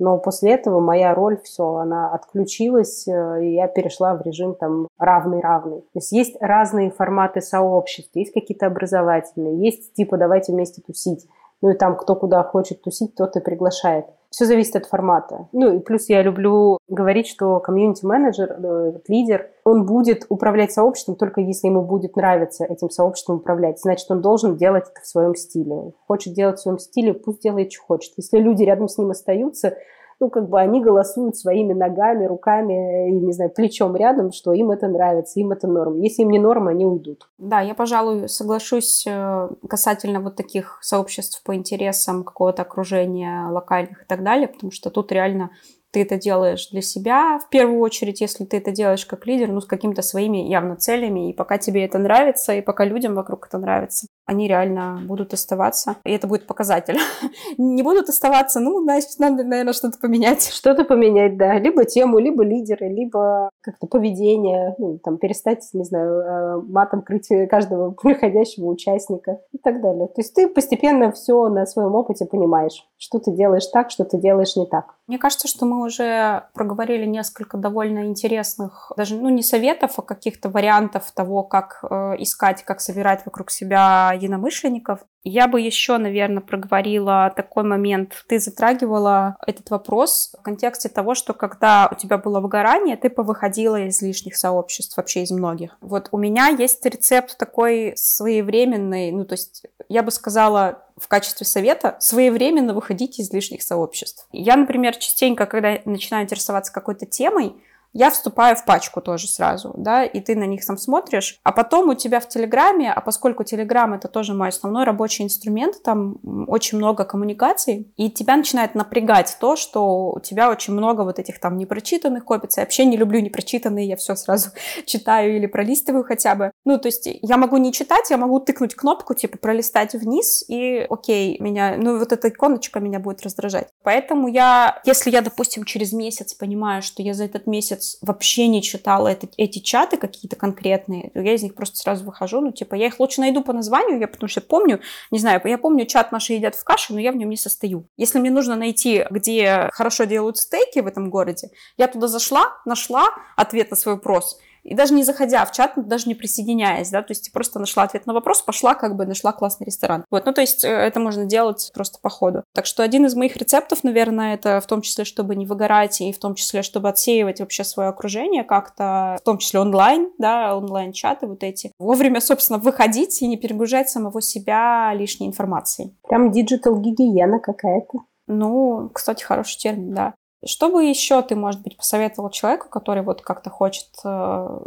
но после этого моя роль, все, она отключилась, э, и я перешла в режим там равный-равный. То есть есть разные форматы сообществ, есть какие-то образовательные, есть типа давайте вместе тусить. Ну и там кто куда хочет тусить, тот и приглашает. Все зависит от формата. Ну и плюс я люблю говорить, что комьюнити-менеджер, э, лидер, он будет управлять сообществом только если ему будет нравиться этим сообществом управлять. Значит, он должен делать это в своем стиле. Хочет делать в своем стиле, пусть делает, что хочет. Если люди рядом с ним остаются, ну, как бы они голосуют своими ногами, руками и, не знаю, плечом рядом, что им это нравится, им это норм. Если им не норм, они уйдут. Да, я, пожалуй, соглашусь э, касательно вот таких сообществ по интересам какого-то окружения локальных и так далее, потому что тут реально ты это делаешь для себя, в первую очередь, если ты это делаешь как лидер, ну, с какими-то своими явно целями, и пока тебе это нравится, и пока людям вокруг это нравится, они реально будут оставаться, и это будет показатель. Не будут оставаться, ну, значит, надо, наверное, что-то поменять. Что-то поменять, да. Либо тему, либо лидеры, либо как-то поведение, ну, там, перестать, не знаю, э, матом крыть каждого приходящего участника и так далее. То есть ты постепенно все на своем опыте понимаешь, что ты делаешь так, что ты делаешь не так. Мне кажется, что мы уже проговорили несколько довольно интересных, даже, ну, не советов, а каких-то вариантов того, как э, искать, как собирать вокруг себя единомышленников. Я бы еще, наверное, проговорила такой момент. Ты затрагивала этот вопрос в контексте того, что когда у тебя было выгорание, ты повыходила из лишних сообществ, вообще из многих. Вот у меня есть рецепт такой своевременный, ну, то есть я бы сказала в качестве совета своевременно выходить из лишних сообществ. Я, например, частенько, когда начинаю интересоваться какой-то темой, я вступаю в пачку тоже сразу, да, и ты на них там смотришь, а потом у тебя в Телеграме, а поскольку Телеграм это тоже мой основной рабочий инструмент, там очень много коммуникаций, и тебя начинает напрягать то, что у тебя очень много вот этих там непрочитанных копится. Я вообще не люблю непрочитанные, я все сразу читаю или пролистываю хотя бы. Ну, то есть я могу не читать, я могу тыкнуть кнопку, типа пролистать вниз, и окей, меня, ну, вот эта иконочка меня будет раздражать. Поэтому я, если я, допустим, через месяц понимаю, что я за этот месяц месяц вообще не читала это, эти чаты какие-то конкретные, я из них просто сразу выхожу, ну, типа, я их лучше найду по названию, я потому что помню, не знаю, я помню чат «Наши едят в каше», но я в нем не состою. Если мне нужно найти, где хорошо делают стейки в этом городе, я туда зашла, нашла ответ на свой вопрос – и даже не заходя в чат, даже не присоединяясь, да, то есть просто нашла ответ на вопрос, пошла, как бы нашла классный ресторан. Вот, ну то есть э, это можно делать просто по ходу. Так что один из моих рецептов, наверное, это в том числе, чтобы не выгорать, и в том числе, чтобы отсеивать вообще свое окружение как-то, в том числе онлайн, да, онлайн-чаты вот эти. Вовремя, собственно, выходить и не перегружать самого себя лишней информацией. Прям digital-гигиена какая-то. Ну, кстати, хороший термин, да. Что бы еще ты, может быть, посоветовал человеку, который вот как-то хочет э,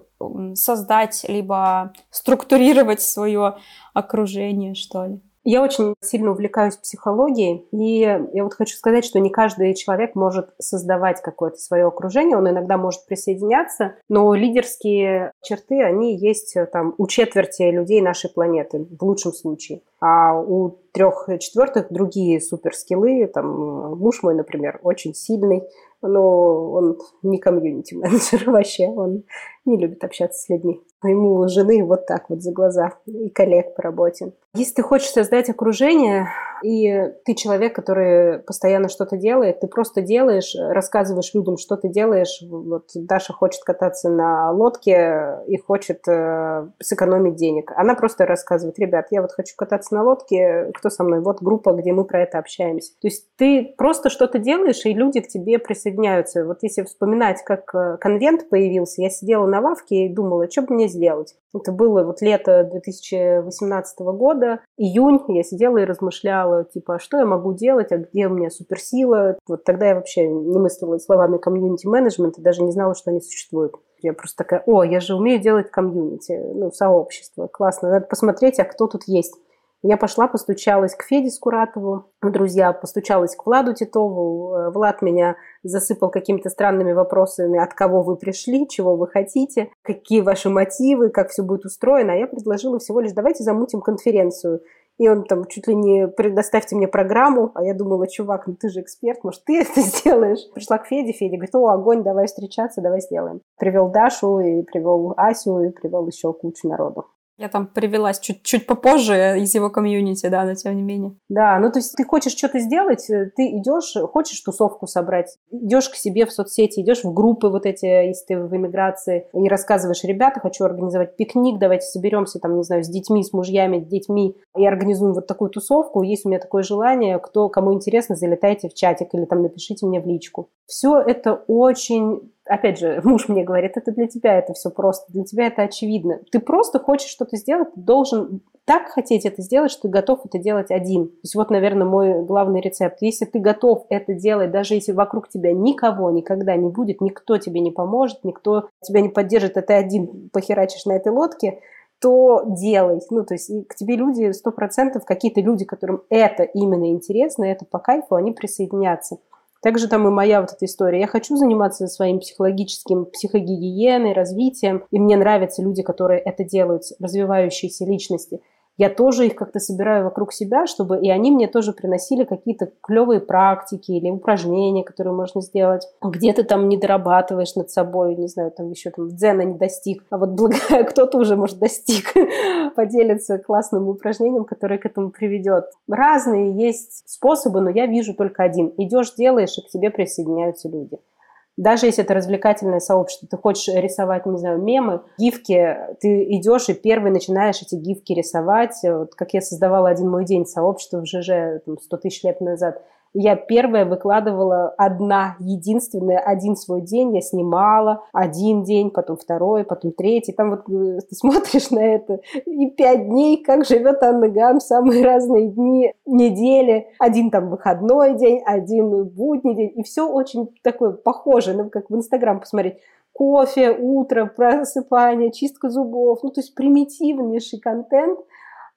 создать либо структурировать свое окружение, что ли? Я очень сильно увлекаюсь психологией, и я вот хочу сказать, что не каждый человек может создавать какое-то свое окружение, он иногда может присоединяться, но лидерские черты, они есть э, там у четверти людей нашей планеты, в лучшем случае. А у трех четвертых другие суперскиллы, там муж мой, например, очень сильный, но он не комьюнити-менеджер вообще, он не любит общаться с людьми. Ему жены вот так вот за глаза и коллег по работе. Если ты хочешь создать окружение, и ты человек, который постоянно что-то делает, ты просто делаешь, рассказываешь людям, что ты делаешь. Вот Даша хочет кататься на лодке и хочет э, сэкономить денег. Она просто рассказывает, ребят, я вот хочу кататься на лодке, кто со мной? Вот группа, где мы про это общаемся. То есть ты просто что-то делаешь, и люди к тебе присоединяются. Вот если вспоминать, как э, конвент появился, я сидела на лавке и думала, что бы мне сделать. Это было вот лето 2018 года, июнь, я сидела и размышляла, типа, а что я могу делать, а где у меня суперсила. Вот тогда я вообще не мыслила словами комьюнити-менеджмента, даже не знала, что они существуют. Я просто такая, о, я же умею делать комьюнити, ну, сообщество, классно, надо посмотреть, а кто тут есть. Я пошла, постучалась к Феде Скуратову, друзья, постучалась к Владу Титову. Э, Влад меня засыпал какими-то странными вопросами, от кого вы пришли, чего вы хотите, какие ваши мотивы, как все будет устроено. А я предложила всего лишь, давайте замутим конференцию. И он там чуть ли не предоставьте мне программу, а я думала, чувак, ну ты же эксперт, может, ты это сделаешь? Пришла к Феде, Федя говорит, о, огонь, давай встречаться, давай сделаем. Привел Дашу, и привел Асю, и привел еще кучу народу. Я там привелась чуть-чуть попозже из его комьюнити, да, но тем не менее. Да, ну то есть ты хочешь что-то сделать, э, ты идешь, хочешь тусовку собрать, идешь к себе в соцсети, идешь в группы вот эти, если ты в эмиграции, и рассказываешь, ребята, хочу организовать пикник, давайте соберемся там, не знаю, с детьми, с мужьями, с детьми, и организуем вот такую тусовку, есть у меня такое желание, кто, кому интересно, залетайте в чатик или там напишите мне в личку. Все это очень опять же, муж мне говорит, это для тебя это все просто, для тебя это очевидно. Ты просто хочешь что-то сделать, ты должен так хотеть это сделать, что ты готов это делать один. То есть вот, наверное, мой главный рецепт. Если ты готов это делать, даже если вокруг тебя никого никогда не будет, никто тебе не поможет, никто тебя не поддержит, а ты один похерачишь на этой лодке, то делай. Ну, то есть к тебе люди, сто процентов, какие-то люди, которым это именно интересно, это по кайфу, они присоединятся. Также там и моя вот эта история. Я хочу заниматься своим психологическим, психогигиеной, развитием. И мне нравятся люди, которые это делают, развивающиеся личности я тоже их как-то собираю вокруг себя, чтобы и они мне тоже приносили какие-то клевые практики или упражнения, которые можно сделать. Где ты там не дорабатываешь над собой, не знаю, там еще там дзена не достиг, а вот благо кто-то уже, может, достиг, поделиться классным упражнением, которое к этому приведет. Разные есть способы, но я вижу только один. Идешь, делаешь, и к тебе присоединяются люди. Даже если это развлекательное сообщество, ты хочешь рисовать, не знаю, мемы, гифки, ты идешь и первый начинаешь эти гифки рисовать. Вот как я создавала один мой день сообщества в ЖЖ там, 100 тысяч лет назад – я первая выкладывала одна, единственная, один свой день я снимала, один день, потом второй, потом третий. Там вот э, ты смотришь на это, и пять дней, как живет Анна Ган в самые разные дни недели. Один там выходной день, один будний день. И все очень такое похоже, ну, как в Инстаграм посмотреть кофе, утро, просыпание, чистка зубов. Ну, то есть примитивнейший контент –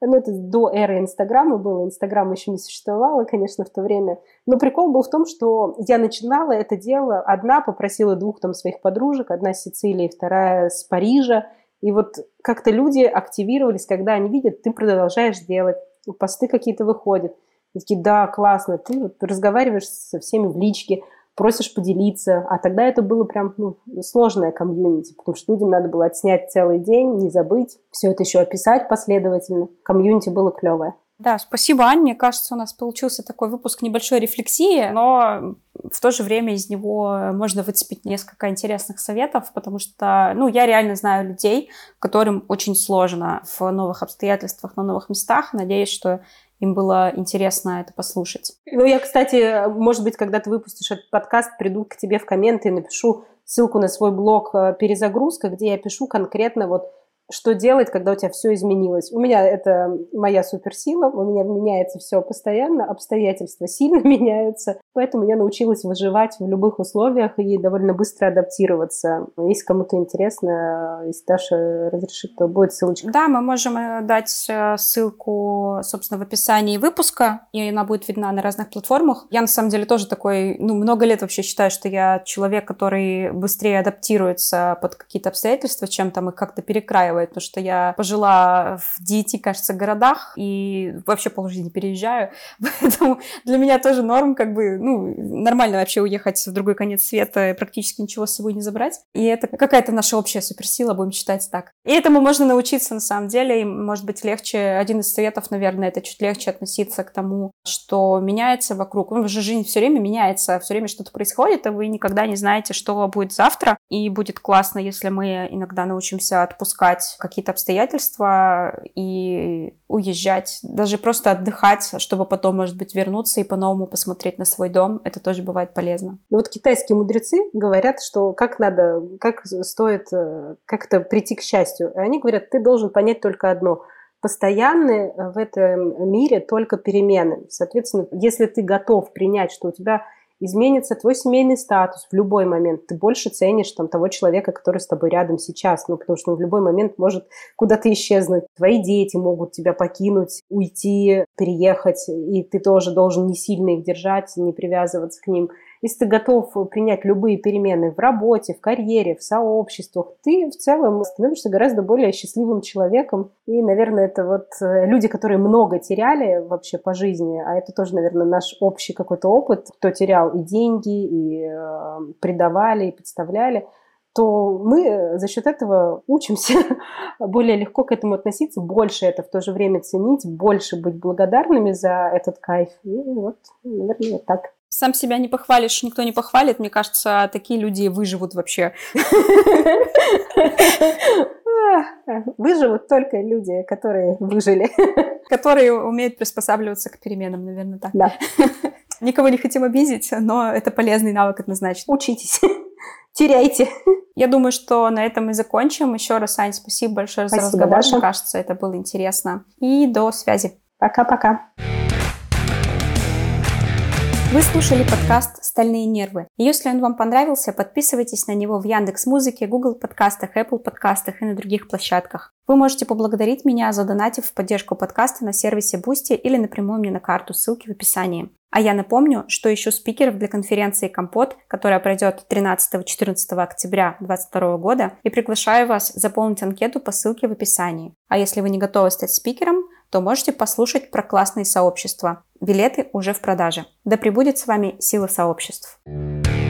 ну, это до эры Инстаграма было, Инстаграм еще не существовало, конечно, в то время. Но прикол был в том, что я начинала это дело одна, попросила двух там своих подружек, одна с Сицилии, вторая с Парижа. И вот как-то люди активировались, когда они видят, ты продолжаешь делать, посты какие-то выходят. И такие, да, классно, ты вот разговариваешь со всеми в личке, просишь поделиться. А тогда это было прям ну, сложное комьюнити, потому что людям надо было отснять целый день, не забыть, все это еще описать последовательно. Комьюнити было клевое. Да, спасибо, Ань. Мне кажется, у нас получился такой выпуск небольшой рефлексии, но в то же время из него можно выцепить несколько интересных советов, потому что, ну, я реально знаю людей, которым очень сложно в новых обстоятельствах, на новых местах. Надеюсь, что им было интересно это послушать. Ну, я, кстати, может быть, когда ты выпустишь этот подкаст, приду к тебе в комменты и напишу ссылку на свой блог э, «Перезагрузка», где я пишу конкретно вот что делать, когда у тебя все изменилось. У меня это моя суперсила, у меня меняется все постоянно, обстоятельства сильно меняются, поэтому я научилась выживать в любых условиях и довольно быстро адаптироваться. Если кому-то интересно, если Даша разрешит, то будет ссылочка. Да, мы можем э, дать э, ссылку, собственно, в описании выпуска, и она будет видна на разных платформах. Я, на самом деле, тоже такой, ну, много лет вообще считаю, что я человек, который быстрее адаптируется под какие-то обстоятельства, чем там их как-то перекраивает, потому что я пожила в 9, кажется, городах и вообще полжизни переезжаю, поэтому для меня тоже норм, как бы, ну, нормально вообще уехать в другой конец света и практически ничего с собой не забрать. И это какая-то наша общая суперсила, будем считать так. И этому можно научиться на самом деле, и может быть легче, один из советов, наверное, это чуть легче относиться к тому, что меняется вокруг. Ну, же жизнь все время меняется, все время что-то происходит, и вы никогда не знаете, что будет завтра. И будет классно, если мы иногда научимся отпускать какие-то обстоятельства и уезжать, даже просто отдыхать, чтобы потом, может быть, вернуться и по-новому посмотреть на свой дом. Это тоже бывает полезно. Ну вот китайские мудрецы говорят, что как надо, как стоит э, как-то прийти к счастью. И они говорят, ты должен понять только одно – постоянны в этом мире только перемены. Соответственно, если ты готов принять, что у тебя изменится твой семейный статус в любой момент. Ты больше ценишь там, того человека, который с тобой рядом сейчас, ну, потому что он в любой момент может куда-то исчезнуть. Твои дети могут тебя покинуть, уйти, переехать, и ты тоже должен не сильно их держать, не привязываться к ним. Если ты готов принять любые перемены в работе, в карьере, в сообществах, ты в целом становишься гораздо более счастливым человеком. И, наверное, это вот э, люди, которые много теряли вообще по жизни, а это тоже, наверное, наш общий какой-то опыт, кто терял и деньги, и э, предавали, и подставляли, то мы за счет этого учимся более легко к этому относиться, больше это в то же время ценить, больше быть благодарными за этот кайф. И вот, наверное, так. Сам себя не похвалишь, никто не похвалит. Мне кажется, такие люди выживут вообще. Выживут только люди, которые выжили. Которые умеют приспосабливаться к переменам, наверное, так. Да. Никого не хотим обидеть, но это полезный навык однозначно. Учитесь. Теряйте. Я думаю, что на этом мы закончим. Еще раз, Ань, спасибо большое спасибо, за разговор. Даша. Мне кажется, это было интересно. И до связи. Пока-пока. Вы слушали подкаст «Стальные нервы». если он вам понравился, подписывайтесь на него в Яндекс Музыке, Google подкастах, Apple подкастах и на других площадках. Вы можете поблагодарить меня, задонатив в поддержку подкаста на сервисе Boosty или напрямую мне на карту, ссылки в описании. А я напомню, что ищу спикеров для конференции «Компот», которая пройдет 13-14 октября 2022 года, и приглашаю вас заполнить анкету по ссылке в описании. А если вы не готовы стать спикером, то можете послушать про классные сообщества. Билеты уже в продаже. Да пребудет с вами сила сообществ. thank you